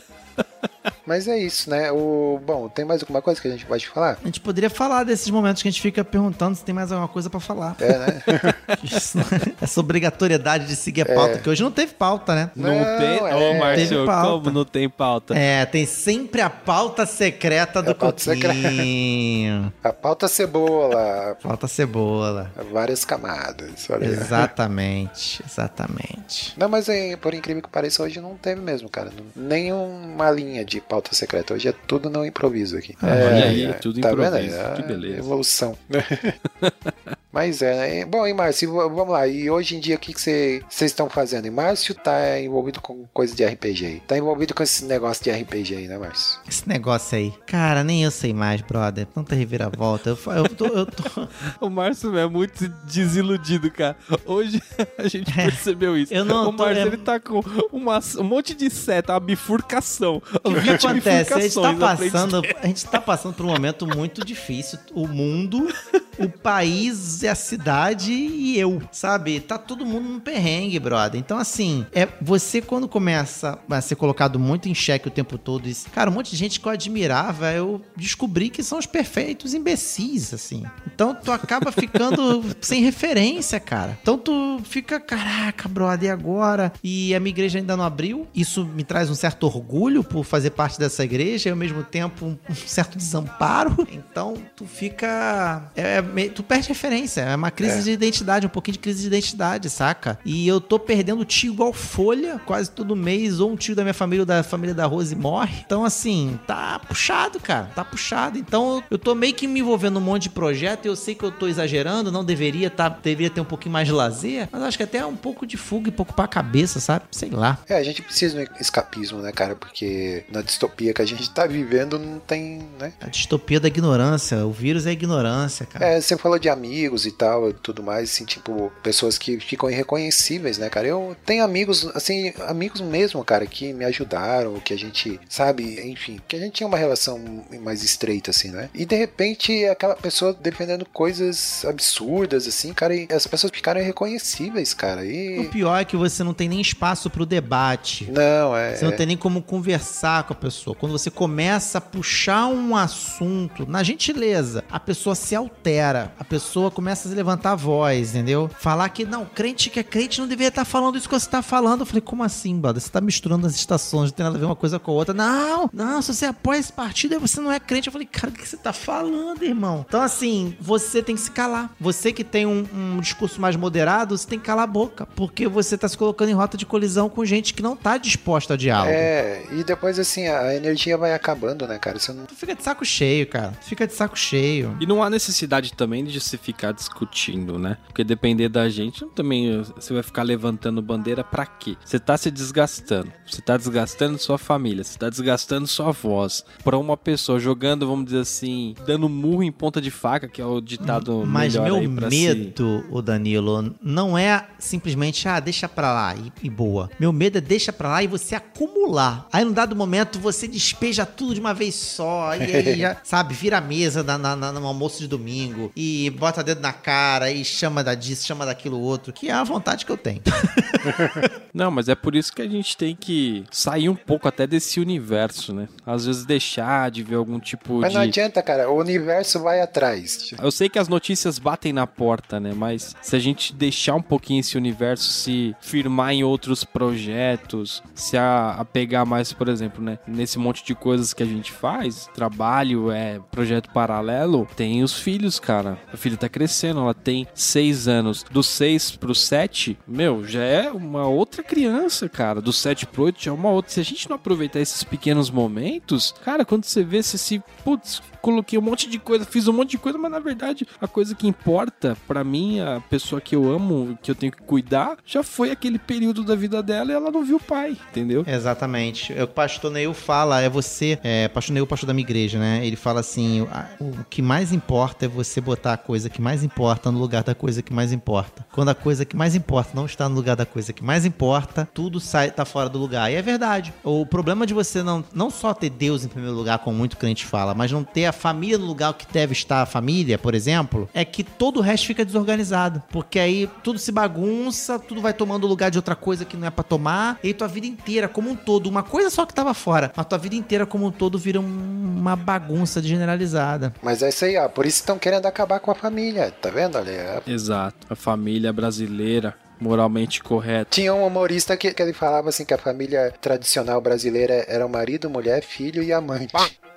Mas é isso, né? O, bom, tem mais alguma coisa que a gente pode falar? A gente poderia falar desses momentos que a gente fica perguntando se tem mais alguma coisa pra falar. É, né? Isso, Essa obrigatoriedade de seguir a pauta, que hoje não teve pauta, né? Não, Não, tem. Ô, é. Márcio, Teve pauta. como não tem pauta? É, tem sempre a pauta secreta do a pauta Coquinho. A pauta cebola, Pauta cebola. várias camadas. Olha. Exatamente, exatamente. Não, mas é, por incrível que pareça, hoje não teve mesmo, cara. Nenhuma linha de pauta secreta. Hoje é tudo no improviso aqui. Ah, é, olha aí, é, tudo tá improviso. Vendo aí? Que Ah, beleza. Evolução. mas é, né? Bom, e Márcio, vamos lá. E hoje em dia, o que que você- vocês estão fazendo? E Márcio tá envolvido com coisa de RPG aí. Tá envolvido com esse negócio de RPG aí, né, Márcio? Esse negócio aí. Cara, nem eu sei mais, brother. Tanta reviravolta. Eu, eu, tô, eu tô- O Márcio é muito desiludido, cara. Hoje a gente É. percebeu isso. Eu não o tô- Márcio, é- ele tá com uma- um monte de seta, uma bifurcação. O que 20 acontece? A gente, tá passando, a gente tá passando por um momento muito difícil. O mundo o país é a cidade e eu, sabe? Tá todo mundo num perrengue, brother. Então, assim, é você quando começa a ser colocado muito em xeque o tempo todo, e, cara, um monte de gente que eu admirava, eu descobri que são os perfeitos imbecis, assim. Então, tu acaba ficando sem referência, cara. Então, tu fica, caraca, brother, e agora? E a minha igreja ainda não abriu. Isso me traz um certo orgulho por fazer parte dessa igreja e, ao mesmo tempo, um, certo desamparo. Então, tu fica. é, tu perde referência. É uma crise de identidade, um pouquinho de crise de identidade, saca? E eu tô perdendo tio igual folha, quase todo mês, ou um tio da minha família ou da família da Rose morre. Então, assim, tá puxado, cara. Tá puxado. Então, eu tô meio que me envolvendo num monte de projeto. e Eu sei que eu tô exagerando, não deveria tá, deveria ter um pouquinho mais de lazer, mas acho que até é um pouco de fuga e pouco pra cabeça, sabe? Sei lá. É, a gente precisa de um escapismo, né, cara? Porque na distopia que a gente tá vivendo não tem, né? A distopia da ignorância. O vírus é ignorância, cara. É, você falou de amigos e tal, e tudo mais, assim, tipo, pessoas que ficam irreconhecíveis, né, cara? Eu tenho amigos, assim, amigos mesmo, cara, que me ajudaram, que a gente, sabe, enfim, que a gente tinha uma relação mais estreita, assim, né? E de repente, aquela pessoa defendendo coisas absurdas, assim, cara, e as pessoas ficaram irreconhecíveis, cara. O E. pior é que você não tem nem espaço pro debate. Não, é. Você não tem nem como conversar com a pessoa. Quando você começa a puxar um assunto na gentileza, a pessoa se altera, a pessoa começa a levantar a voz, entendeu? Falar que não, crente que é crente não deveria estar falando isso que você está falando. Eu falei, como assim, brother? Você tá misturando as estações, não tem nada a ver uma coisa com a outra. Não, não, se você apoia esse partido, você não é crente. Eu falei, cara, o que você tá falando, irmão? Então, assim, você tem que se calar. Você que tem um, um discurso mais moderado, você tem que calar a boca. Porque você tá se colocando em rota de colisão com gente que não tá disposta a diálogo. É, e depois assim, a energia vai acabando, né, cara? Você não. Tu fica de saco cheio, cara. Tu fica de saco cheio. E não há necessidade também de se ficar discutindo, né? Porque depender da gente, também você vai ficar levantando bandeira pra quê? Você tá se desgastando. Você tá desgastando sua família, você tá desgastando sua voz. Pra uma pessoa jogando, vamos dizer assim, dando murro em ponta de faca, que é o ditado Mas meu medo, o Danilo, não é simplesmente, ah, deixa pra lá e, e boa. Meu medo é deixa pra lá e você acumular. Aí, num dado momento, você despeja tudo de uma vez só. E aí, já, sabe, vira a mesa na, na- na- no almoço de domingo e bota dedo na cara e chama da disso, chama daquilo outro, que é a vontade que eu tenho. Não, mas é por isso que a gente tem que sair um pouco até desse universo, né? Às vezes deixar de ver algum tipo Mas de. não adianta, cara. O universo vai atrás. Eu sei que as notícias batem na porta, né? Mas se a gente deixar um pouquinho esse universo se firmar em outros projetos, se a, apegar mais, por exemplo, né? Nesse monte de coisas que a gente faz, trabalho, é projeto paralelo, tem os filhos, cara. A filha tá crescendo, ela tem seis anos. Dos seis pro sete, meu, já é uma outra criança, cara. Do sete pro oito já é uma outra. Se a gente não aproveitar esses pequenos momentos, cara, quando você vê, você se, putz, coloquei um monte de coisa, fiz um monte de coisa, mas na verdade a coisa que importa pra mim, a pessoa que eu amo, que eu tenho que cuidar, já foi aquele período da vida dela e ela não viu o pai, entendeu? Exatamente. É o que o pastor Neil fala, é você, é, pastor Neil, pastor da minha igreja, né? Ele fala assim, o que mais importa é você botar a coisa que mais importa no lugar da coisa que mais importa. Quando a coisa que mais importa não está no lugar da coisa que mais importa, tudo sai tá fora do lugar. E é verdade. O problema de você não, não só ter Deus em primeiro lugar, como muito crente fala, mas não ter a família no lugar que deve estar a família, por exemplo, é que todo o resto fica desorganizado. Porque aí tudo se bagunça, tudo vai tomando lugar de outra coisa que não é pra tomar, e tua vida inteira, como um todo, uma coisa só que tava fora, mas tua vida inteira como um todo vira um- uma bagunça generalizada. Mas é isso aí, ó. Por isso estão querendo acabar com a família. Tá vendo? É- Exato. A família brasileira, moralmente correta. Tinha um humorista que, que ele falava assim que a família tradicional brasileira era o marido, mulher, filho e amante.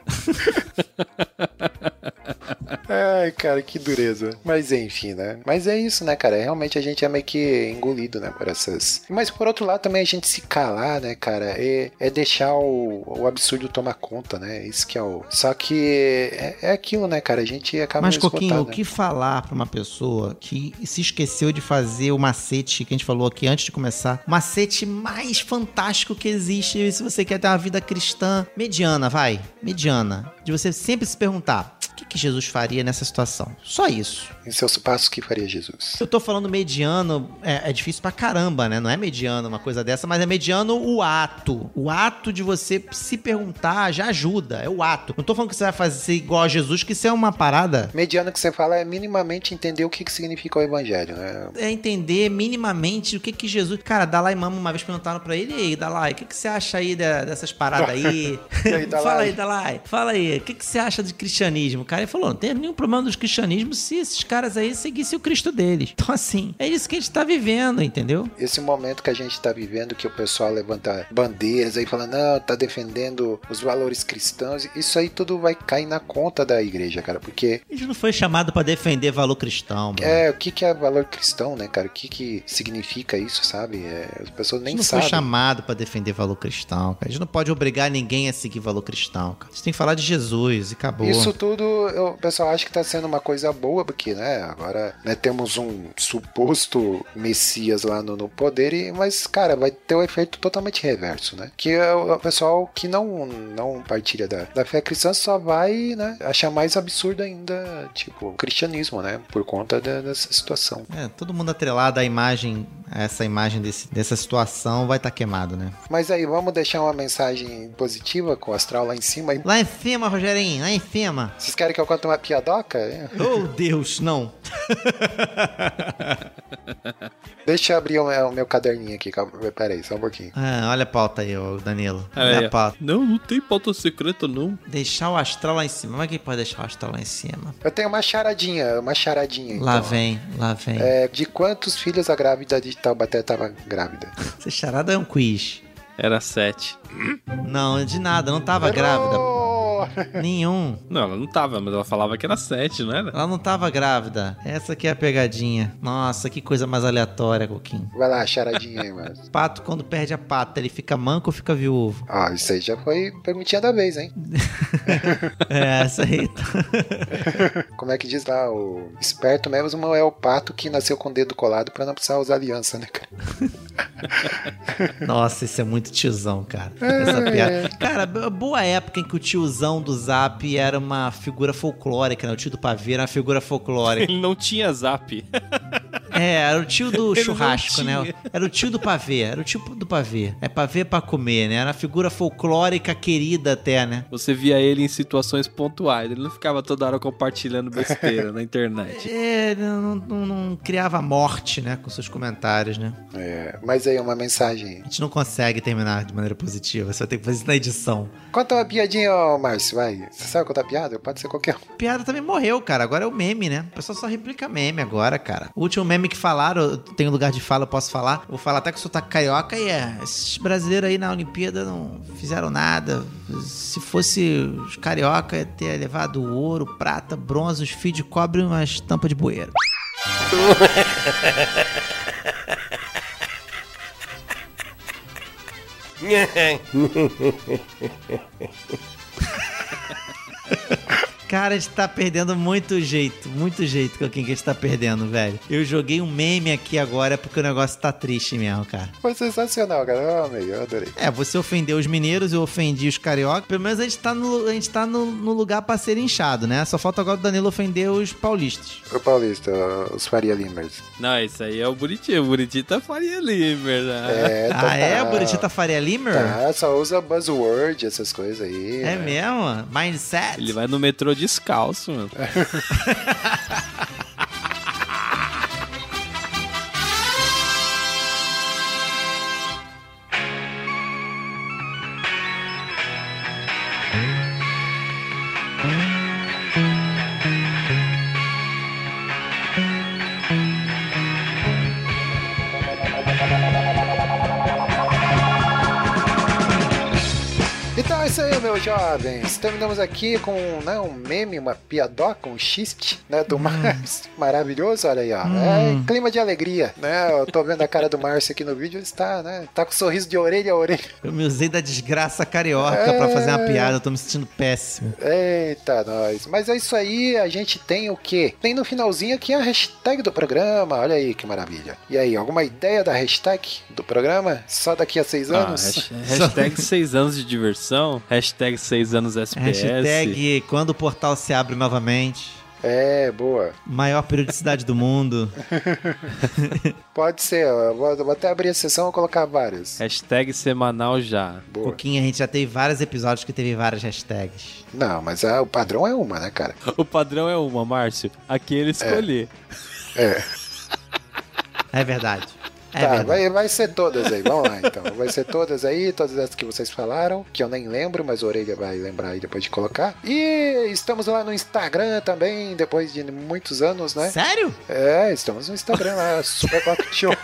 Ai, cara, que dureza. Mas enfim, né? Mas é isso, né, cara? Realmente a gente é meio que engolido, né, por essas. Mas por outro lado, também a gente se calar, né, cara? É, é deixar o, o absurdo tomar conta, né? Isso que é o. Só que é, é aquilo, né, cara? A gente acaba Mas, esgotado, Coquinho, o né? que falar pra uma pessoa que se esqueceu de fazer o macete que a gente falou aqui antes de começar? O macete mais fantástico que existe se você quer ter uma vida cristã mediana, vai, mediana. De você sempre se perguntar: que, que Jesus faria nessa situação? Só isso. Em seus passos, que faria Jesus? Eu tô falando mediano, é, é difícil pra caramba, né? Não é mediano uma coisa dessa, mas é mediano o ato. O ato de você se perguntar já ajuda, é o ato. Não tô falando que você vai fazer igual a Jesus, que isso é uma parada. Mediano que você fala é minimamente entender o que, que significa o evangelho, né? É entender minimamente o que que Jesus. Cara, Dalai Mama uma vez perguntaram pra ele: Ei, Dalai, o que, que você acha aí da- dessas paradas aí? Aí? Fala aí, Dalai. Fala aí, o que, que você acha de cristianismo? Cara ele falou: Não tem nenhum problema dos cristianismos se esses caras aí seguissem o Cristo deles. Então, assim, é isso que a gente tá vivendo, entendeu? Esse momento que a gente tá vivendo, que o pessoal levanta bandeiras aí falando, não, tá defendendo os valores cristãos, isso aí tudo vai cair na conta da igreja, cara, porque A gente não foi chamado pra defender valor cristão, mano. é, o que que é valor cristão, né, cara? O que que significa isso, sabe? É, as pessoas A nem gente não sabem. foi chamado pra defender valor cristão, cara. A gente não pode obrigar ninguém a seguir valor cristão, cara. A gente tem que falar de Jesus e acabou. Isso tudo, eu- o pessoal acha que tá sendo uma coisa boa, porque, né, agora né, temos um suposto Messias lá no, no poder, e, mas, cara, vai ter um efeito totalmente reverso, né? Que é o, o pessoal que não, não partilha da, da fé cristã só vai, né, achar mais absurdo ainda, tipo, o cristianismo, né? Por conta da- dessa situação. É, todo mundo atrelado à imagem, a essa imagem desse- dessa situação vai estar queimado, né? Mas aí, vamos deixar uma mensagem positiva com o astral lá em cima. aí. Lá em cima, Rogerinho, lá em cima. Vocês querem que eu conte uma piadoca? Oh, Deus, não. Deixa eu abrir o meu, o meu caderninho aqui, calma, peraí, só um pouquinho. Ah, olha a pauta aí, ô Danilo. Aí, Olha a pauta. Não, não tem pauta secreta, não. Deixar o astral lá em cima. Como é que pode deixar o astral lá em cima? Eu tenho uma charadinha, uma charadinha. Lá então. vem, lá vem. É, de quantos filhos a grávida de Taubaté estava grávida? Essa charada é um quiz. Era sete. Não, de nada, não tava grávida. Errou! Nenhum. Não, ela não tava, mas ela falava que era sete, não era? Ela não tava grávida. Essa aqui é a pegadinha. Nossa, que coisa mais aleatória, Coquinho. Vai lá, charadinha aí, mano. Pato, quando perde a pata, ele fica manco ou fica viúvo? Ó, isso aí já foi perguntinha da vez, hein? É, essa aí. Como é que diz lá? O esperto mesmo é o pato que nasceu com o dedo colado pra não precisar usar aliança, né, cara? Nossa, isso é muito tiozão, cara. Essa piada. Cara, boa época em que o tiozão do Zap era uma figura folclórica, né? O tio do pavê era uma figura folclórica. Ele não tinha zap. É, era o tio do Ele churrasco, né? Era o tio do pavê, era o tio do pavê. É pavê pra comer, né? Era uma figura folclórica querida até, né? Você via ele em situações pontuais. Ele não ficava toda hora compartilhando besteira na internet. É, não, não- não criava morte, né? Com seus comentários, né? É, mas aí uma mensagem. A gente não consegue terminar de maneira positiva, você vai ter que fazer isso na edição. Conta uma piadinha, ô Márcio, vai. Você sabe contar piada? Pode ser qualquer um. Piada também morreu, cara. Agora é o meme, né? O pessoal só replica meme agora, cara. O último meme que falaram, eu tenho lugar de fala, eu posso falar. Vou falar até que o sotaque carioca e é. Esses brasileiros aí na Olimpíada não fizeram nada. Se fosse os carioca, ia ter levado ouro, prata, bronze, os fios de cobre e uma estampa de bueiro. Cara, a gente tá perdendo muito jeito, muito jeito com quem que a gente tá perdendo, velho. Eu joguei um meme aqui agora porque o negócio tá triste mesmo, cara. Foi sensacional, cara. Eu amei, eu adorei. É, você ofendeu os mineiros, eu ofendi os cariocas. Pelo menos a gente tá no, a gente tá no, no lugar pra ser inchado, né? Só falta agora o Danilo ofender os paulistas. O Paulista, os Faria Limers. Não, isso aí é o Buriti. O Buriti tá Faria Limer, né? É, tá, ah, é? tá. O Buritita Faria Limer? Tá, só usa buzzword, essas coisas aí. É né? mesmo? Mindset? Ele vai no metrô descalço, mano. Terminamos aqui com né, um meme, uma piadoca, um xiste, né, do Márcio. Maravilhoso, olha aí, ó. É clima de alegria, né? Eu tô vendo a cara do Márcio aqui no vídeo, ele está, né? Tá com sorriso de orelha a orelha. Eu me usei da desgraça carioca pra fazer uma piada, eu tô me sentindo péssimo. Eita, nós. Mas é isso aí, a gente tem o quê? Tem no finalzinho aqui a hashtag do programa, olha aí que maravilha. E aí, alguma ideia da hashtag do programa? Só daqui a seis Ah, anos? hash- hashtag 6 anos de diversão. Hashtag 6 anos SPS. Hashtag quando o portal se abre novamente. É, boa. Maior periodicidade do mundo. Pode ser. Vou, vou até abrir a sessão e colocar vários. Hashtag semanal já. Boa. Pouquinho, a gente já teve vários episódios que teve várias hashtags. Não, mas ah, o padrão é uma, né, cara? O padrão é uma, Márcio. Aqui ele escolher. É. É verdade. É tá, verdade. vai, vai ser todas aí. Vamos lá, então. Vai ser todas aí, todas as que vocês falaram, que eu nem lembro, mas a orelha vai lembrar aí depois de colocar. E estamos lá no Instagram também, depois de muitos anos, né? Sério? É, estamos no Instagram lá, Super Show.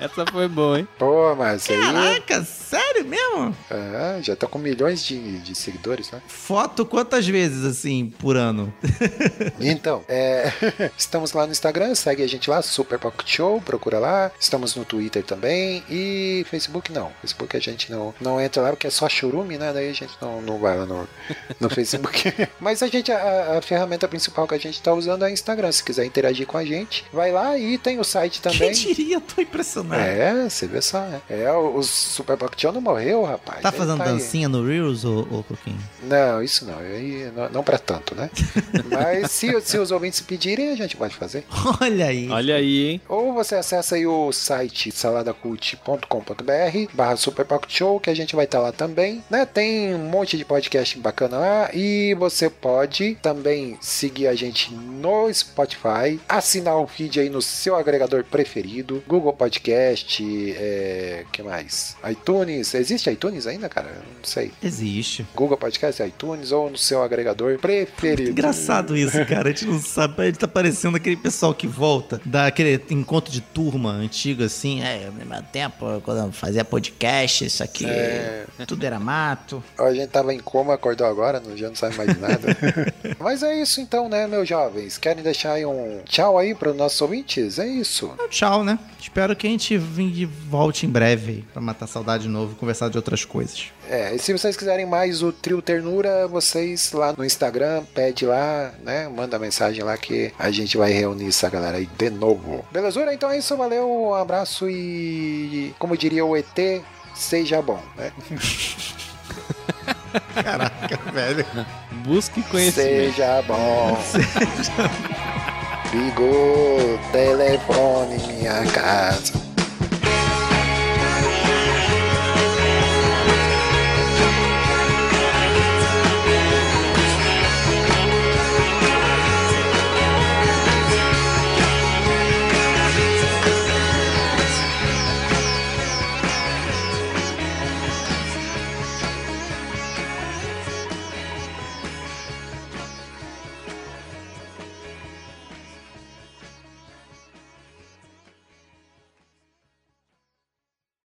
Essa foi boa, hein? Pô, mas aí. Caraca, sério mesmo? É, já tá com milhões de, de seguidores, né? Foto quantas vezes, assim, por ano? Então, é, estamos lá no Instagram, segue a gente lá, Super Pocket Show, procura lá. Estamos no Twitter também e Facebook não. Facebook a gente não, não entra lá porque é só churume, né? Daí a gente não, não vai lá no, no Facebook. Mas a gente, a, a ferramenta principal que a gente tá usando é o Instagram. Se quiser interagir com a gente, vai lá e tem o site Quem também. diria? Tô impressionado. É, você vê só, né? É, o, Super Pocket Show não morreu, rapaz. Tá fazendo aí. dancinha no Reels, ô, ô Coquinho? Não, isso não. Aí não, não pra tanto, né? Mas se, se os ouvintes pedirem, a gente pode fazer. Olha aí. Olha aí, hein? Ou você acessa aí o site saladacult.com.br barra Super Show, que a gente vai estar lá também, né? Tem um monte de podcast bacana lá e você pode também seguir a gente no Spotify, assinar o feed aí no seu agregador preferido, Google Podcast, é, que mais? iTunes, existe iTunes ainda, cara? Eu Não sei. Existe. Google Podcast, iTunes ou no seu agregador preferido. Engraçado isso, cara. A gente não sabe. A gente tá parecendo aquele pessoal que volta daquele encontro de turma antigo, assim. É, no meu tempo, quando eu fazia podcast, isso aqui. É. Tudo era mato. A gente tava em coma, acordou agora, já não sabe mais nada. Mas é isso então, né, meus jovens? Querem deixar aí um tchau aí para os nossos ouvintes? É isso. Então, tchau, né? Espero que a gente vim- volte em breve pra matar saudade de novo e conversar de outras coisas. É, e se vocês quiserem mais o Trio Ternura, vocês lá no Instagram, pede lá, né? Manda mensagem lá que a gente vai reunir essa galera aí de novo. Belezura? Então é isso, valeu, um abraço e, como diria o ET, seja bom, né? Caraca, velho. Busque conhecimento. Seja bom. Ligou o telefone em minha casa.